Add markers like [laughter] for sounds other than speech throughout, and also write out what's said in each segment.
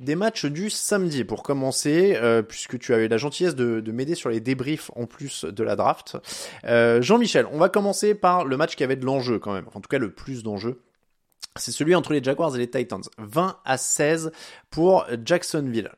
des matchs du samedi. Pour commencer, euh, puisque tu eu la gentillesse de, de m'aider sur les débriefs en plus de la draft. Euh, Jean-Michel, on va commencer par le match qui avait de l'enjeu quand même. en tout cas, le plus d'enjeu c'est celui entre les Jaguars et les Titans. 20 à 16 pour Jacksonville.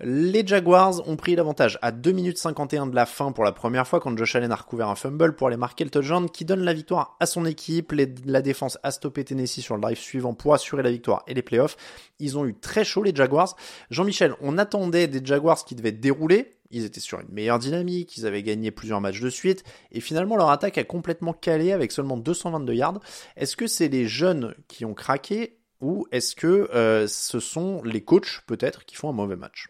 Les Jaguars ont pris l'avantage à 2 minutes 51 de la fin pour la première fois quand Josh Allen a recouvert un fumble pour aller marquer le touchdown qui donne la victoire à son équipe. la défense a stoppé Tennessee sur le drive suivant pour assurer la victoire et les playoffs. Ils ont eu très chaud les Jaguars. Jean-Michel, on attendait des Jaguars qui devaient dérouler ils étaient sur une meilleure dynamique, ils avaient gagné plusieurs matchs de suite, et finalement leur attaque a complètement calé avec seulement 222 yards. Est-ce que c'est les jeunes qui ont craqué, ou est-ce que euh, ce sont les coachs peut-être qui font un mauvais match?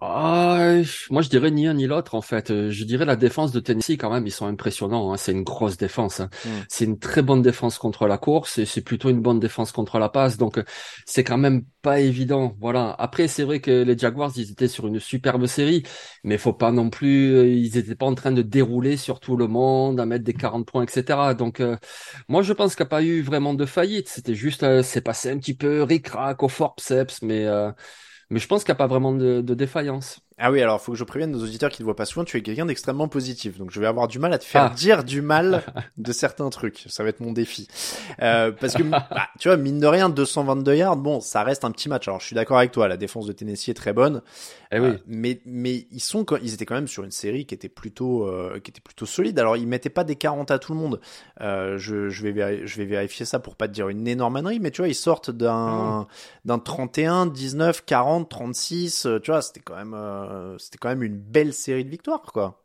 Ah, moi, je dirais ni un ni l'autre en fait. Euh, je dirais la défense de Tennessee quand même, ils sont impressionnants. Hein. C'est une grosse défense. Hein. Mm. C'est une très bonne défense contre la course et c'est plutôt une bonne défense contre la passe. Donc, c'est quand même pas évident. Voilà. Après, c'est vrai que les Jaguars, ils étaient sur une superbe série, mais faut pas non plus. Euh, ils étaient pas en train de dérouler sur tout le monde, à mettre des 40 points, etc. Donc, euh, moi, je pense qu'il n'y a pas eu vraiment de faillite. C'était juste, c'est passé un petit peu ric-rac au forceps, mais mais je pense qu'il n'y a pas vraiment de, de défaillance. Ah oui, alors faut que je prévienne nos auditeurs qui ne voient pas souvent, tu es quelqu'un d'extrêmement positif. Donc je vais avoir du mal à te faire ah. dire du mal [laughs] de certains trucs. Ça va être mon défi. Euh, parce que, bah, tu vois, mine de rien, 222 yards, bon, ça reste un petit match. Alors je suis d'accord avec toi, la défense de Tennessee est très bonne. Eh oui. Euh, mais, mais ils, sont, ils étaient quand même sur une série qui était plutôt, euh, qui était plutôt solide. Alors ils mettaient pas des 40 à tout le monde. Euh, je, je, vais je vais vérifier ça pour pas te dire une énorme ânerie, mais tu vois, ils sortent d'un, mmh. d'un 31, 19, 40, 36. Tu vois, c'était quand même euh, c'était quand même une belle série de victoires, quoi.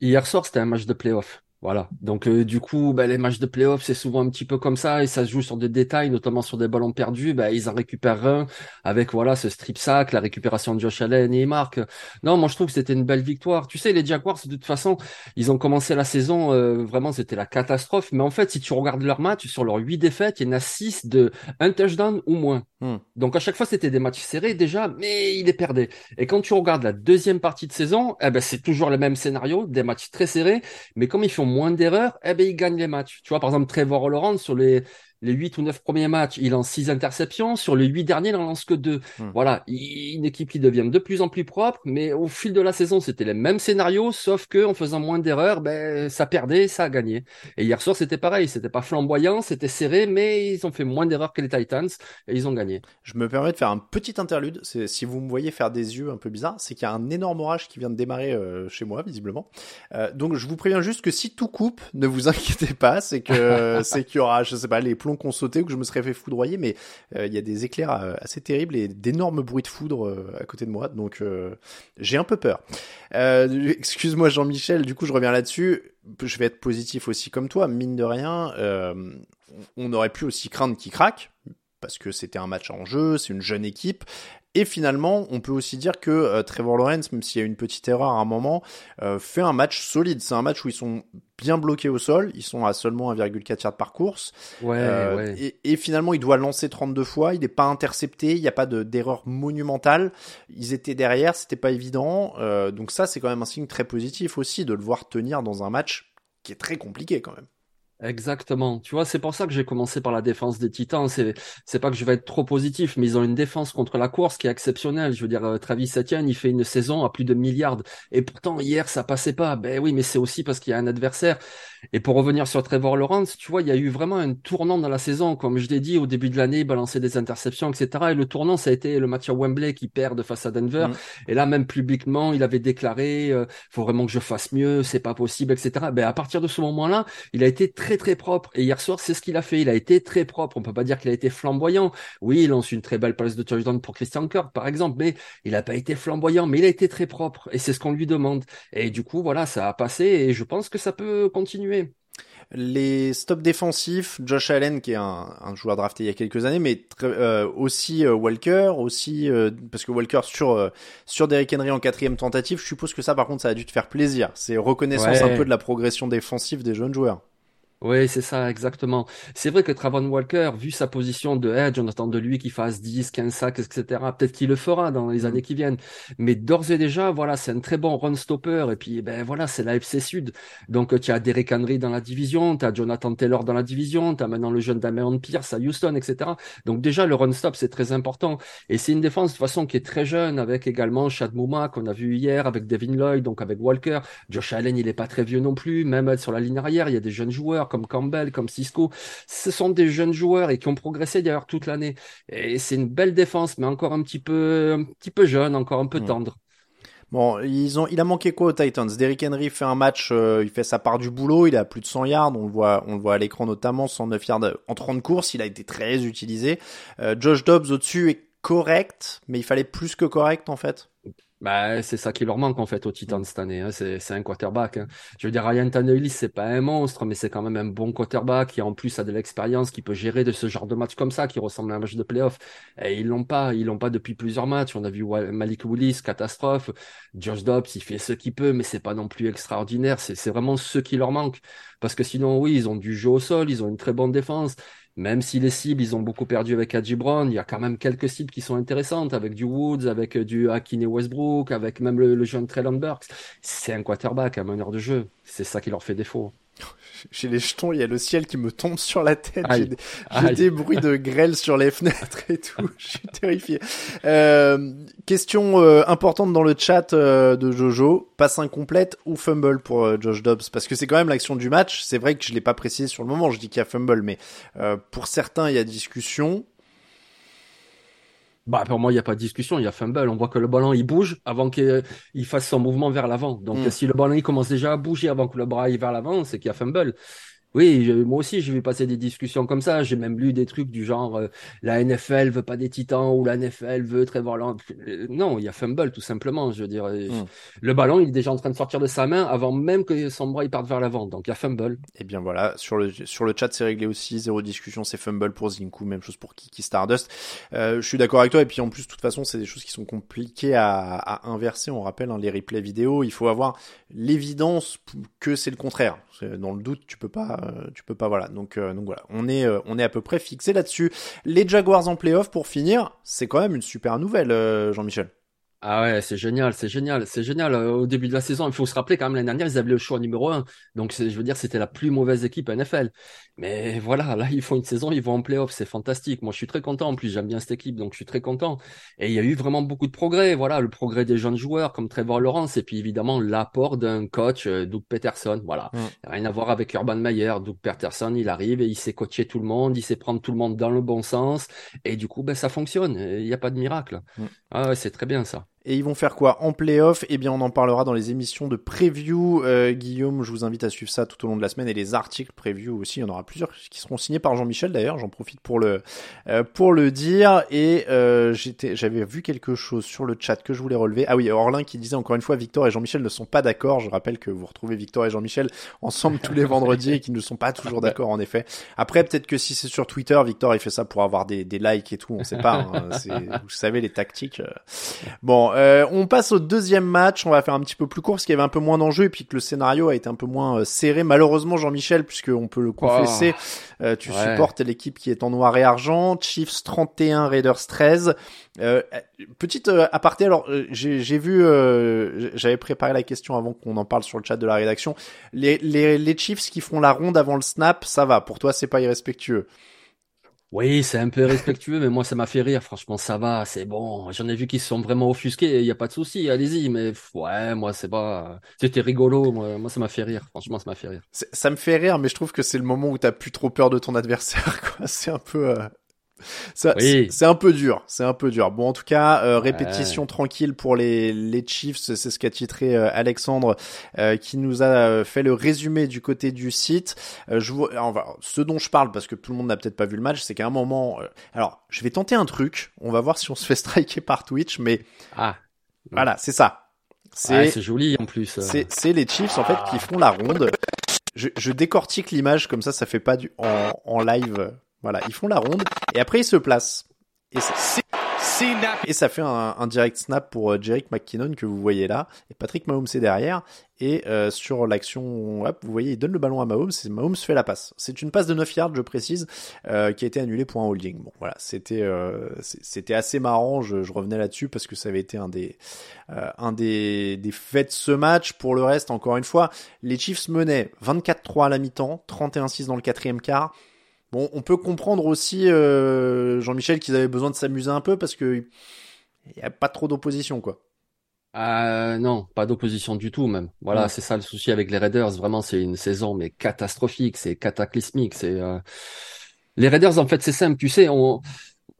Hier soir, c'était un match de playoff. Voilà. Donc euh, du coup, bah, les matchs de playoff, c'est souvent un petit peu comme ça et ça se joue sur des détails, notamment sur des ballons perdus. Bah, ils en récupèrent un avec voilà ce strip sack, la récupération de Josh Allen et Mark. Non, moi je trouve que c'était une belle victoire. Tu sais, les Jaguars, de toute façon, ils ont commencé la saison euh, vraiment, c'était la catastrophe. Mais en fait, si tu regardes leur match, sur leurs huit défaites, il y en a six de un touchdown ou moins. Hmm. Donc à chaque fois, c'était des matchs serrés déjà, mais ils les perdaient. Et quand tu regardes la deuxième partie de saison, eh ben c'est toujours le même scénario, des matchs très serrés, mais comme ils font moins d'erreurs, eh ben ils gagnent les matchs. Tu vois, par exemple, Trevor Lawrence sur les les huit ou neuf premiers matchs, il lance six interceptions. Sur les huit derniers, il en lance que deux. Hmm. Voilà, une équipe qui devient de plus en plus propre, mais au fil de la saison, c'était les mêmes scénarios, sauf que en faisant moins d'erreurs, ben ça perdait, ça a gagné. Et hier soir, c'était pareil, c'était pas flamboyant, c'était serré, mais ils ont fait moins d'erreurs que les Titans et ils ont gagné. Je me permets de faire un petit interlude. Si vous me voyez faire des yeux un peu bizarres, c'est qu'il y a un énorme orage qui vient de démarrer euh, chez moi, visiblement. Euh, donc je vous préviens juste que si tout coupe, ne vous [laughs] inquiétez pas, c'est que [laughs] c'est qu'il y aura, je sais pas, les qu'on sautait ou que je me serais fait foudroyer, mais euh, il y a des éclairs euh, assez terribles et d'énormes bruits de foudre euh, à côté de moi, donc j'ai un peu peur. Excuse-moi Jean-Michel, du coup je reviens là-dessus. Je vais être positif aussi comme toi, mine de rien, on aurait pu aussi craindre qu'il craque, parce que c'était un match en jeu, c'est une jeune équipe, Et finalement, on peut aussi dire que Trevor Lawrence, même s'il y a une petite erreur à un moment, fait un match solide. C'est un match où ils sont bien bloqués au sol. Ils sont à seulement 1,4 yards par course. Ouais, ouais. Et, et, finalement, il doit lancer 32 fois. Il n'est pas intercepté. Il n'y a pas d'erreur monumentale. Ils étaient derrière. C'était pas évident. donc ça, c'est quand même un signe très positif aussi de le voir tenir dans un match qui est très compliqué quand même. Exactement. Tu vois, c'est pour ça que j'ai commencé par la défense des Titans. C'est, c'est pas que je vais être trop positif, mais ils ont une défense contre la course qui est exceptionnelle. Je veux dire, euh, Travis Etienne, il fait une saison à plus de milliards. Et pourtant, hier, ça passait pas. Ben oui, mais c'est aussi parce qu'il y a un adversaire. Et pour revenir sur Trevor Lawrence, tu vois, il y a eu vraiment un tournant dans la saison. Comme je l'ai dit, au début de l'année, balançait des interceptions, etc. Et le tournant, ça a été le match à Wembley qui perd face à Denver. Mm. Et là, même publiquement, il avait déclaré, euh, faut vraiment que je fasse mieux, c'est pas possible, etc. Ben, à partir de ce moment-là, il a été très, très propre. Et hier soir, c'est ce qu'il a fait. Il a été très propre. On peut pas dire qu'il a été flamboyant. Oui, il lance une très belle passe de touchdown pour Christian Kirk, par exemple, mais il a pas été flamboyant, mais il a été très propre. Et c'est ce qu'on lui demande. Et du coup, voilà, ça a passé et je pense que ça peut continuer les stops défensifs, Josh Allen qui est un, joueur drafté il y a quelques années, mais euh, aussi euh, Walker, aussi euh, parce que Walker sur sur Derrick Henry en quatrième tentative, je suppose que ça par contre ça a dû te faire plaisir. C'est reconnaissance un peu de la progression défensive des jeunes joueurs. Oui, c'est ça, exactement. C'est vrai que Travon Walker, vu sa position de edge, on attend de lui qu'il fasse 10, 15 sacs, etc. Peut-être qu'il le fera dans les mm. années qui viennent. Mais d'ores et déjà, voilà, c'est un très bon run stopper. Et puis, ben voilà, c'est la FC Sud. Donc, tu as Derek Henry dans la division, tu as Jonathan Taylor dans la division, tu as maintenant le jeune Damien Pierce à Houston, etc. Donc, déjà, le run stop, c'est très important. Et c'est une défense, de toute façon, qui est très jeune, avec également Chad Mouma, qu'on a vu hier, avec Devin Lloyd, donc avec Walker. Josh Allen, il est pas très vieux non plus. Même sur la ligne arrière, il y a des jeunes joueurs comme Campbell, comme Cisco. Ce sont des jeunes joueurs et qui ont progressé d'ailleurs toute l'année. Et c'est une belle défense, mais encore un petit peu, un petit peu jeune, encore un peu tendre. Bon, ils ont, il a manqué quoi aux Titans? Derrick Henry fait un match, euh, il fait sa part du boulot, il a plus de 100 yards, on le voit, on le voit à l'écran notamment, 109 yards en 30 courses, il a été très utilisé. Euh, Josh Dobbs au-dessus est correct, mais il fallait plus que correct en fait? Bah, c'est ça qui leur manque en fait aux Titans cette année. Hein. C'est, un quarterback. Hein. Je veux dire, Ryan Tannehill, c'est pas un monstre, mais c'est quand même un bon quarterback qui en plus a de l'expérience, qui peut gérer de ce genre de match comme ça, qui ressemble à un match de playoff. Et ils l'ont pas, ils l'ont pas depuis plusieurs matchs. On a vu Malik Willis, catastrophe. George Dobbs, il fait ce qu'il peut, mais c'est pas non plus extraordinaire. C'est vraiment ce qui leur manque. Parce que sinon, oui, ils ont du jeu au sol, ils ont une très bonne défense. Même si les cibles, ils ont beaucoup perdu avec Adji Brown, il y a quand même quelques cibles qui sont intéressantes avec du Woods, avec euh, du Akine Westbrook, avec même le, jeune Traylon Burks. C'est un quarterback, un meneur de jeu. C'est ça qui leur fait défaut. [laughs] J'ai les jetons, il y a le ciel qui me tombe sur la tête. J'ai des, bruits de grêle sur les fenêtres et tout. [laughs] Je suis terrifié. Euh, question euh, importante dans le chat euh, de Jojo. Passe incomplète ou fumble pour euh, Josh Dobbs? Parce que c'est quand même l'action du match. C'est vrai que je l'ai pas précisé sur le moment. Je dis qu'il y a fumble, mais pour certains, il y a discussion. Bah, pour moi, il n'y a pas de discussion, il y a fumble. On voit que le ballon, il bouge avant qu'il fasse son mouvement vers l'avant. Donc, mm. si le ballon, il commence déjà à bouger avant que le bras aille vers l'avant, c'est qu'il y a fumble. Oui, moi aussi, j'ai vu passer des discussions comme ça. J'ai même lu des trucs du genre euh, la NFL veut pas des titans ou la NFL veut Trevor Lawrence. Euh, non, il y a fumble tout simplement. Je veux dire, euh, hmm. le ballon, il est déjà en train de sortir de sa main avant même que son bras il parte vers l'avant. Donc il y a fumble. Et eh bien voilà, sur le sur le chat, c'est réglé aussi. Zéro discussion, c'est fumble pour Zinku, même chose pour Kiki Stardust. je suis d'accord avec toi. Et puis en plus, de toute façon, c'est des choses qui sont compliquées à, à inverser. On rappelle hein, les replays vidéo. Il faut avoir l'évidence que c'est le contraire. Dans le doute, tu peux pas euh, tu peux pas, voilà. Donc, euh, donc voilà, on est, euh, on est à peu près fixé là-dessus. Les Jaguars en playoff, pour finir, c'est quand même une super nouvelle, Jean-Michel. Ah ouais, c'est génial, c'est génial, c'est génial. Au début de la saison, il faut se rappeler quand même l'année dernière, ils avaient le choix numéro un. Donc je veux dire, c'était la plus mauvaise équipe NFL. Mais voilà, là ils font une saison, ils vont en playoff, c'est fantastique. Moi je suis très content. En plus j'aime bien cette équipe, donc je suis très content. Et il y a eu vraiment beaucoup de progrès. Voilà, le progrès des jeunes joueurs comme Trevor Lawrence et puis évidemment l'apport d'un coach, euh, Doug Peterson. Voilà, mm. rien à voir avec Urban Meyer. Doug Peterson, il arrive et il sait coacher tout le monde, il sait prendre tout le monde dans le bon sens. Et du coup, ben ça fonctionne. Il n'y a pas de miracle. Mm. Ah ouais, c'est très bien ça. Et ils vont faire quoi en playoff? Eh bien, on en parlera dans les émissions de preview. Euh, Guillaume, je vous invite à suivre ça tout au long de la semaine et les articles preview aussi. Il y en aura plusieurs qui seront signés par Jean-Michel d'ailleurs. J'en profite pour le euh, pour le dire. Et euh, j'étais, j'avais vu quelque chose sur le chat que je voulais relever. Ah oui, Orlin qui disait encore une fois, Victor et Jean-Michel ne sont pas d'accord. Je rappelle que vous retrouvez Victor et Jean-Michel ensemble tous les [laughs] vendredis et qu'ils ne sont pas toujours d'accord en effet. Après, peut-être que si c'est sur Twitter, Victor il fait ça pour avoir des, des likes et tout. On sait pas. Hein. [laughs] vous savez les tactiques. Bon, euh, on passe au deuxième match. On va faire un petit peu plus court parce qu'il y avait un peu moins d'enjeux et puis que le scénario a été un peu moins euh, serré. Malheureusement, Jean-Michel, puisqu'on peut le confesser, euh, tu supportes l'équipe qui est en noir et argent. Chiefs 31, Raiders 13. petite aparté, alors j'ai vu, j'avais préparé la question avant qu'on en parle sur le chat de la rédaction. Les, les, les Chiefs qui font la ronde avant le snap, ça va. Pour toi, c'est pas irrespectueux. Oui, c'est un peu respectueux, mais moi, ça m'a fait rire. Franchement, ça va, c'est bon. J'en ai vu qui se sont vraiment offusqués. Il n'y a pas de souci, allez-y. Mais ouais, moi, c'est pas. C'était rigolo. Moi, moi ça m'a fait rire. Franchement, ça m'a fait rire. Ça me fait rire, mais je trouve que c'est le moment où t'as plus trop peur de ton adversaire. [laughs] C'est un peu. Euh, c'est un peu dur, c'est un peu dur. Bon, en tout cas, euh, répétition tranquille pour les, les Chiefs, c'est ce qu'a titré euh, Alexandre, euh, qui nous a fait le résumé du côté du site. je vois, ce dont je parle, parce que tout le monde n'a peut-être pas vu le match, c'est qu'à un moment, alors, je vais tenter un truc. On va voir si on se fait striker par Twitch, mais ah, voilà, c'est ça. C'est joli en plus. C'est les Chiefs en fait qui font la ronde. Je, je décortique l'image comme ça, ça fait pas du en, en live voilà, ils font la ronde et après ils se placent. Et ça, et ça fait un, direct snap pour euh, Jerick McKinnon que vous voyez là. Et Patrick Mahomes est derrière. Et euh, sur l'action, vous voyez, il donne le ballon à Mahomes et Mahomes fait la passe. C'est une passe de 9 yards, je précise, euh, qui a été annulée pour un holding. Bon, voilà, c'était c'était assez marrant. Je, je revenais là-dessus parce que ça avait été un des un des, des faits de ce match. Pour le reste, encore une fois, les Chiefs menaient 24-3 à la mi-temps, 31-6 dans le quatrième quart. Bon, on peut comprendre aussi, euh, Jean-Michel, qu'ils avaient besoin de s'amuser un peu parce que il n'y a pas trop d'opposition, quoi. Euh, non, pas d'opposition du tout même. Voilà, c'est ça le souci avec les Raiders. Vraiment, c'est une saison mais catastrophique, c'est cataclysmique. C'est euh, les Raiders en fait, c'est simple. Tu sais, on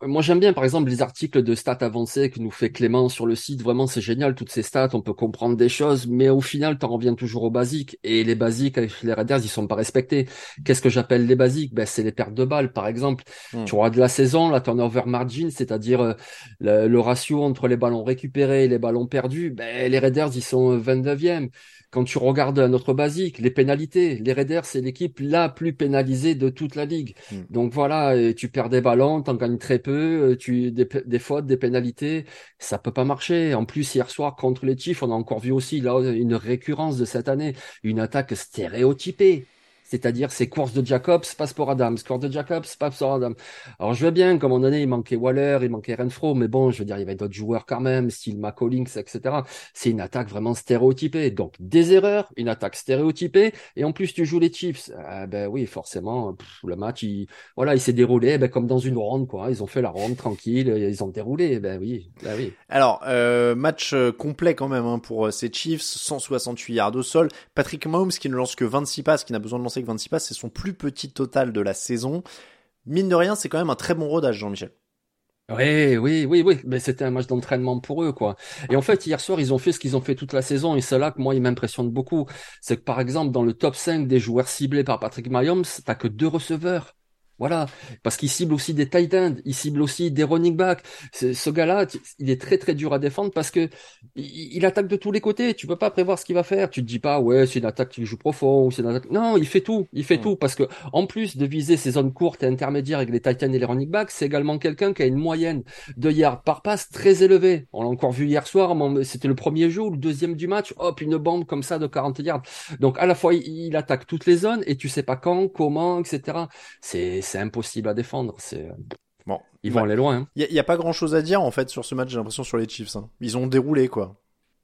moi, j'aime bien, par exemple, les articles de stats avancés que nous fait Clément sur le site. Vraiment, c'est génial, toutes ces stats. On peut comprendre des choses, mais au final, t'en reviens toujours aux basiques. Et les basiques avec les Raiders, ils sont pas respectés. Qu'est-ce que j'appelle les basiques? Ben, c'est les pertes de balles, par exemple. Hmm. Tu vois, de la saison, la turnover margin, c'est-à-dire euh, le, ratio entre les ballons récupérés et les ballons perdus. Ben, les Raiders, ils sont 29e. Quand tu regardes notre basique, les pénalités, les Raiders, c'est l'équipe la plus pénalisée de toute la ligue. Hmm. Donc voilà, tu perds des ballons, t'en gagnes très peu, euh, tu des, des fautes, des pénalités, ça peut pas marcher. En plus, hier soir contre les Chiefs, on a encore vu aussi là une récurrence de cette année, une attaque stéréotypée c'est-à-dire ces courses de Jacobs passe pour Adams, course de Jacobs passe pour Adams. Alors je veux bien, comme on donné, il manquait Waller, il manquait Renfro, mais bon, je veux dire, il y avait d'autres joueurs quand même, style McCollings, etc. C'est une attaque vraiment stéréotypée. Donc des erreurs, une attaque stéréotypée, et en plus tu joues les Chiefs. Ah, ben oui, forcément, le match, il, voilà, il s'est déroulé, ben, comme dans une ronde, quoi. Ils ont fait la ronde tranquille, ils ont déroulé, ben oui, ben oui. Alors euh, match euh, complet quand même hein, pour euh, ces Chiefs, 168 yards au sol. Patrick Mahomes qui ne lance que 26 passes, qui n'a besoin de lancer 26 passes, c'est son plus petit total de la saison. Mine de rien, c'est quand même un très bon rodage, Jean-Michel. Oui, oui, oui, oui, mais c'était un match d'entraînement pour eux, quoi. Et en fait, hier soir, ils ont fait ce qu'ils ont fait toute la saison, et c'est là que moi, il m'impressionne beaucoup. C'est que, par exemple, dans le top 5 des joueurs ciblés par Patrick Mahomes, t'as que deux receveurs. Voilà, parce qu'il cible aussi des tight ends, il cible aussi des running backs. Ce gars-là, il est très très dur à défendre parce que il, attaque de tous les côtés. Tu peux pas prévoir ce qu'il va faire. Tu te dis pas ouais c'est une attaque qui joue profond ou c'est une attaque. Non, il fait tout, il fait hmm. tout parce que en plus de viser ces zones courtes et intermédiaires avec les tight ends et les running backs, c'est également quelqu'un qui a une moyenne de yards par passe très élevée. On l'a encore vu hier soir. C'était le premier jour, le deuxième du match. Hop, une bande comme ça de 40 yards. Donc à la fois il, il attaque toutes les zones et tu sais pas quand, comment, etc. C'est c'est impossible à défendre. C'est bon, ils vont aller loin. Il hein. y, a pas grand chose à dire en fait sur ce match. J'ai l'impression sur les Chiefs. Hein. Ils ont déroulé quoi.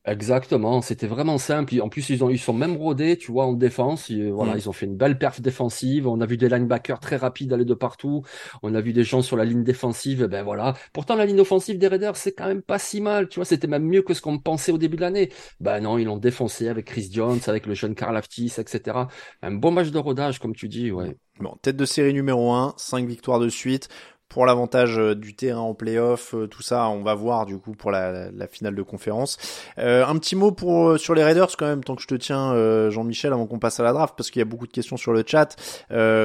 Exactement, c'était vraiment simple. En plus, ils ont ils sont même rodés, tu vois, en défense. Ils, voilà, mm. ils ont fait une belle perf défensive. On a vu des linebackers très rapides aller de partout. On a vu des gens sur la ligne défensive. Ben voilà. Pourtant, la ligne offensive des Raiders, c'est quand même pas si mal. Tu vois, c'était même mieux que ce qu'on pensait au début de l'année. Ben non, ils l'ont défoncé avec Chris Jones, avec le jeune Karl Aftis, etc. Un bon match de rodage, comme tu dis, ouais. Bon, tête de série numéro 1, 5 victoires de suite pour l'avantage du terrain en playoff, tout ça, on va voir du coup pour la, finale de conférence. un petit mot pour sur les Raiders quand même, tant que je te tiens, Jean-Michel, avant qu'on passe à la draft, parce qu'il y a beaucoup de questions sur le chat.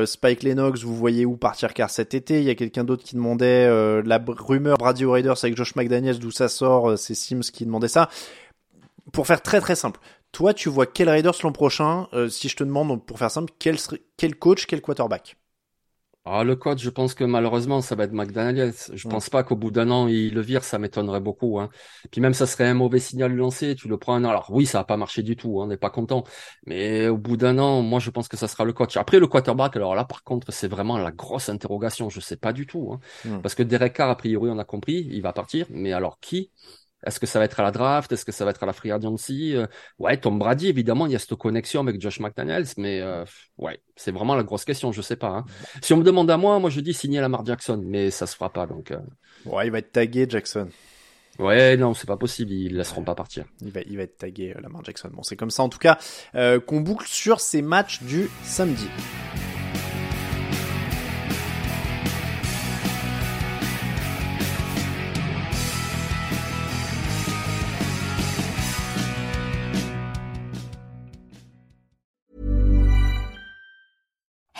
Spike Lennox, vous voyez où partir car cet été Il y a quelqu'un d'autre qui demandait la rumeur Brady Raiders avec Josh McDaniels, d'où ça sort C'est Sims qui demandait ça. Pour faire très très simple, toi, tu vois quel Raiders l'an prochain? Euh, Si je te demande, pour faire simple, quel coach, quel quarterback? Ah, le coach, je pense que malheureusement, ça va être McDaniels. Je ne pense pas qu'au bout d'un an, il le vire, ça m'étonnerait beaucoup. Hein. Puis même, ça serait un mauvais signal lancé. Tu le prends un an. Alors oui, ça va pas marché du tout. Hein, on n'est pas content. Mais au bout d'un an, moi, je pense que ça sera le coach. Après, le quarterback, alors là, par contre, c'est vraiment la grosse interrogation. Je sais pas du tout. Hein. Parce que Derek Carr, a priori, on a compris, il va partir. Mais alors qui? Est-ce que ça va être à la draft? Est-ce que ça va être à la free agency? Euh, Ouais, Tom Brady, évidemment, il y a cette connexion avec Josh McDaniels, mais euh, ouais, c'est vraiment la grosse question, je sais pas. Hein. Si on me demande à moi, moi je dis signer Lamar Jackson, mais ça se fera pas, donc. Euh... Ouais, il va être tagué Jackson. Ouais, non, c'est pas possible, ils laisseront pas partir. Il va, il va être tagué euh, Lamar Jackson. Bon, c'est comme ça en tout cas qu'on boucle sur ces matchs du samedi.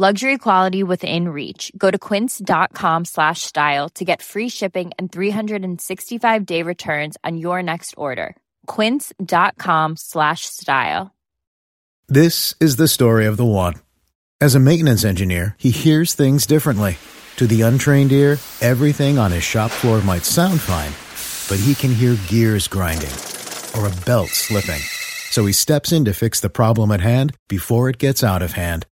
Luxury quality within reach. Go to quince.com slash style to get free shipping and 365 day returns on your next order. Quince.com slash style. This is the story of the one. As a maintenance engineer, he hears things differently. To the untrained ear, everything on his shop floor might sound fine, but he can hear gears grinding or a belt slipping. So he steps in to fix the problem at hand before it gets out of hand